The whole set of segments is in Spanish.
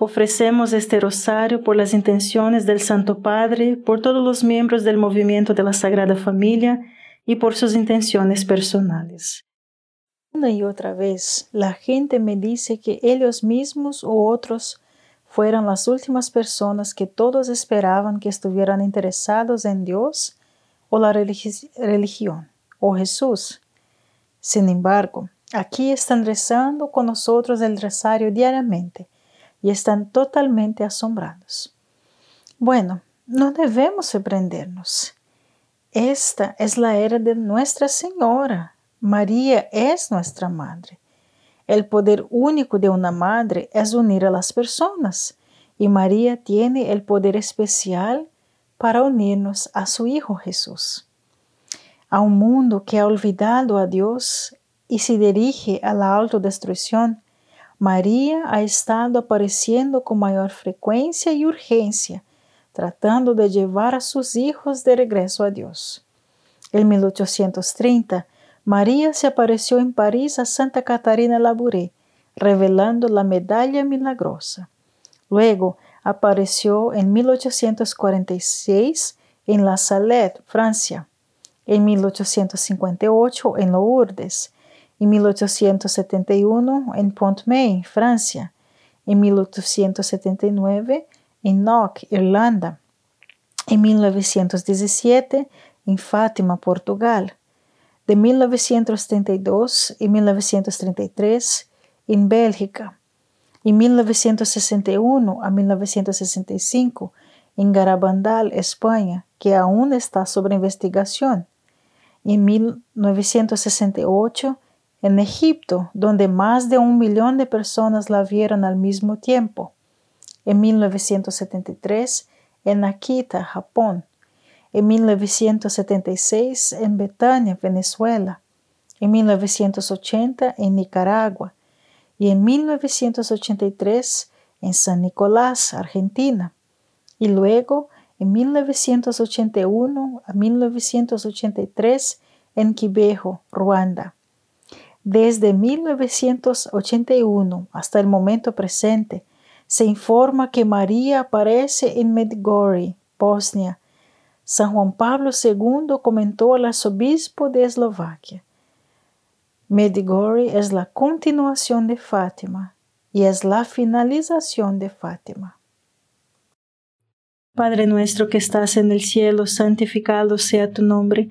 Ofrecemos este rosario por las intenciones del Santo Padre, por todos los miembros del movimiento de la Sagrada Familia y por sus intenciones personales. Una y otra vez la gente me dice que ellos mismos o otros fueron las últimas personas que todos esperaban que estuvieran interesados en Dios o la religión o Jesús. Sin embargo, aquí están rezando con nosotros el rosario diariamente y están totalmente asombrados. Bueno, no debemos sorprendernos. Esta es la era de Nuestra Señora. María es nuestra madre. El poder único de una madre es unir a las personas y María tiene el poder especial para unirnos a su Hijo Jesús. A un mundo que ha olvidado a Dios y se dirige a la autodestrucción, María ha estado apareciendo con mayor frecuencia y urgencia, tratando de llevar a sus hijos de regreso a Dios. En 1830, María se apareció en París a Santa Catarina Labouré, revelando la medalla milagrosa. Luego apareció en 1846 en La Salette, Francia, en 1858 en Lourdes, en 1871 en Pont-May, Francia, en 1879 en Knock, Irlanda, en 1917 en Fátima, Portugal, de 1932 y 1933 en Bélgica, en 1961 a 1965 en Garabandal, España, que aún está sobre investigación, en 1968 en Egipto, donde más de un millón de personas la vieron al mismo tiempo. En 1973, en Akita, Japón. En 1976, en Betania, Venezuela. En 1980, en Nicaragua. Y en 1983, en San Nicolás, Argentina. Y luego, en 1981 a 1983, en Quibejo, Ruanda. Desde 1981 hasta el momento presente, se informa que María aparece en Medjugorje, Bosnia. San Juan Pablo II comentó al arzobispo de Eslovaquia. Medjugorje es la continuación de Fátima y es la finalización de Fátima. Padre nuestro que estás en el cielo, santificado sea tu nombre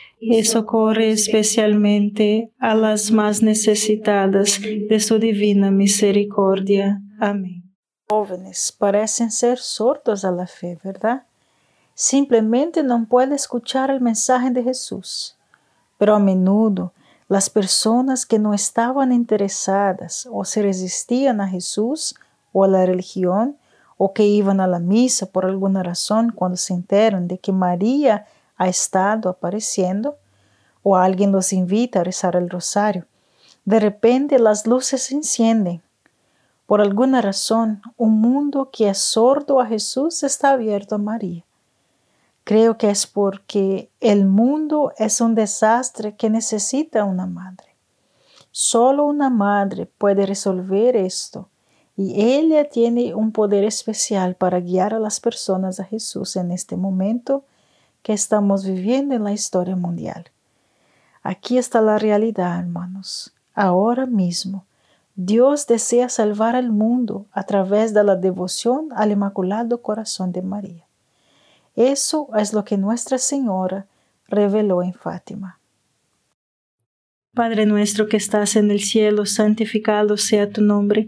y socorre especialmente a las más necesitadas de su divina misericordia. Amén. Jóvenes parecen ser sordos a la fe, ¿verdad? Simplemente no pueden escuchar el mensaje de Jesús. Pero a menudo las personas que no estaban interesadas o se resistían a Jesús o a la religión o que iban a la misa por alguna razón cuando se enteran de que María ha estado apareciendo o alguien los invita a rezar el rosario. De repente las luces se encienden. Por alguna razón, un mundo que es sordo a Jesús está abierto a María. Creo que es porque el mundo es un desastre que necesita una madre. Solo una madre puede resolver esto y ella tiene un poder especial para guiar a las personas a Jesús en este momento que estamos viviendo en la historia mundial. Aquí está la realidad, hermanos. Ahora mismo, Dios desea salvar al mundo a través de la devoción al Inmaculado Corazón de María. Eso es lo que Nuestra Señora reveló en Fátima. Padre nuestro que estás en el cielo, santificado sea tu nombre.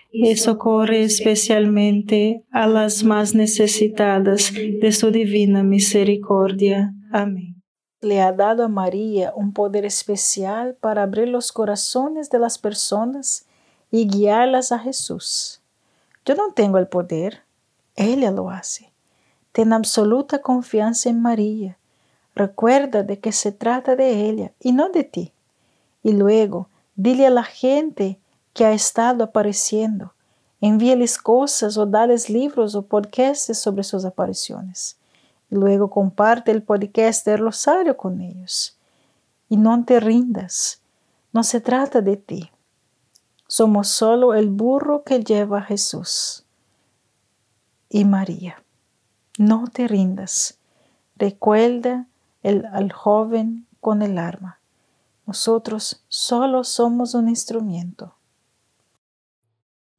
y socorre especialmente a las más necesitadas de su divina misericordia. Amén. Le ha dado a María un poder especial para abrir los corazones de las personas y guiarlas a Jesús. Yo no tengo el poder, ella lo hace. Ten absoluta confianza en María. Recuerda de que se trata de ella y no de ti. Y luego, dile a la gente que ha estado apareciendo. Envíales cosas o dales libros o podcasts sobre sus apariciones. Y luego comparte el podcast del Rosario con ellos. Y no te rindas. No se trata de ti. Somos solo el burro que lleva a Jesús. Y María. No te rindas. Recuerda el, al joven con el arma. Nosotros solo somos un instrumento.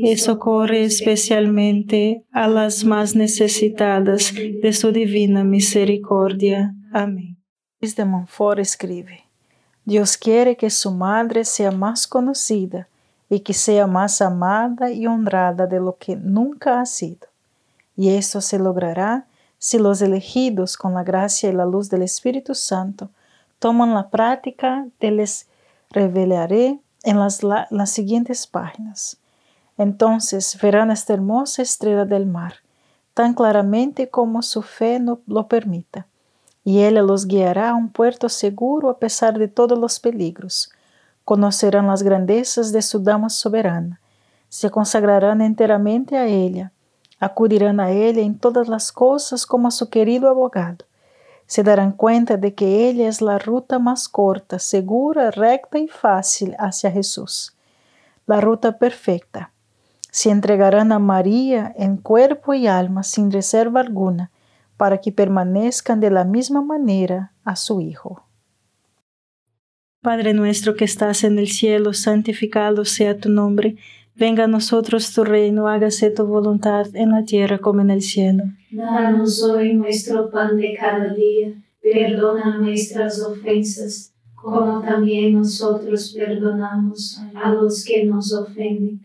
y socorre especialmente a las más necesitadas de su divina misericordia. Amén. Luis de Montfort escribe. Dios quiere que su madre sea más conocida y que sea más amada y honrada de lo que nunca ha sido. Y esto se logrará si los elegidos con la gracia y la luz del Espíritu Santo toman la práctica de les revelaré en las, las siguientes páginas. Entonces verán esta hermosa estrella del mar, tan claramente como su fe no lo permita y Él los guiará a un puerto seguro a pesar de todos los peligros. Conocerán las grandezas de su dama soberana, se consagrarán enteramente a ella, acudirán a ella en todas las cosas como a su querido abogado. Se darán cuenta de que ella es la ruta más corta, segura, recta y fácil hacia Jesús, la ruta perfecta. Se entregarán a María en cuerpo y alma sin reserva alguna, para que permanezcan de la misma manera a su Hijo. Padre nuestro que estás en el cielo, santificado sea tu nombre, venga a nosotros tu reino, hágase tu voluntad en la tierra como en el cielo. Danos hoy nuestro pan de cada día, perdona nuestras ofensas, como también nosotros perdonamos a los que nos ofenden,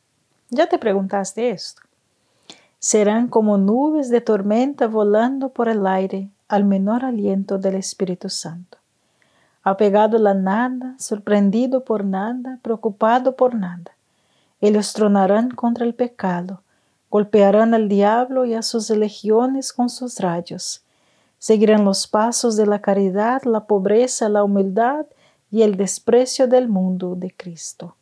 ¿Ya te preguntaste esto? Serán como nubes de tormenta volando por el aire al menor aliento del Espíritu Santo. Apegado a la nada, sorprendido por nada, preocupado por nada. Ellos tronarán contra el pecado, golpearán al diablo y a sus legiones con sus rayos. Seguirán los pasos de la caridad, la pobreza, la humildad y el desprecio del mundo de Cristo.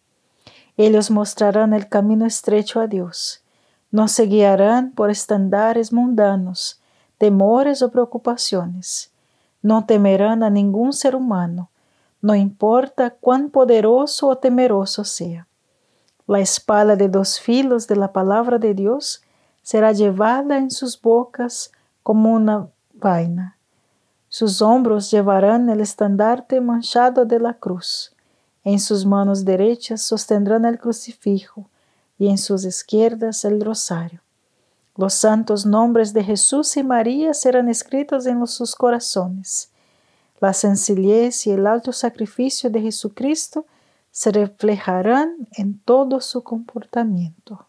Ellos mostrarán el camino estrecho a Dios. No se guiarán por estandares mundanos, temores o preocupaciones. No temerán a ningún ser humano, no importa cuán poderoso o temeroso sea. La espada de dos filos de la palabra de Dios será llevada en sus bocas como una vaina. Sus hombros llevarán el estandarte manchado de la cruz. En sus manos derechas sostendrán el crucifijo y en sus izquierdas el rosario. Los santos nombres de Jesús y María serán escritos en sus corazones. La sencillez y el alto sacrificio de Jesucristo se reflejarán en todo su comportamiento.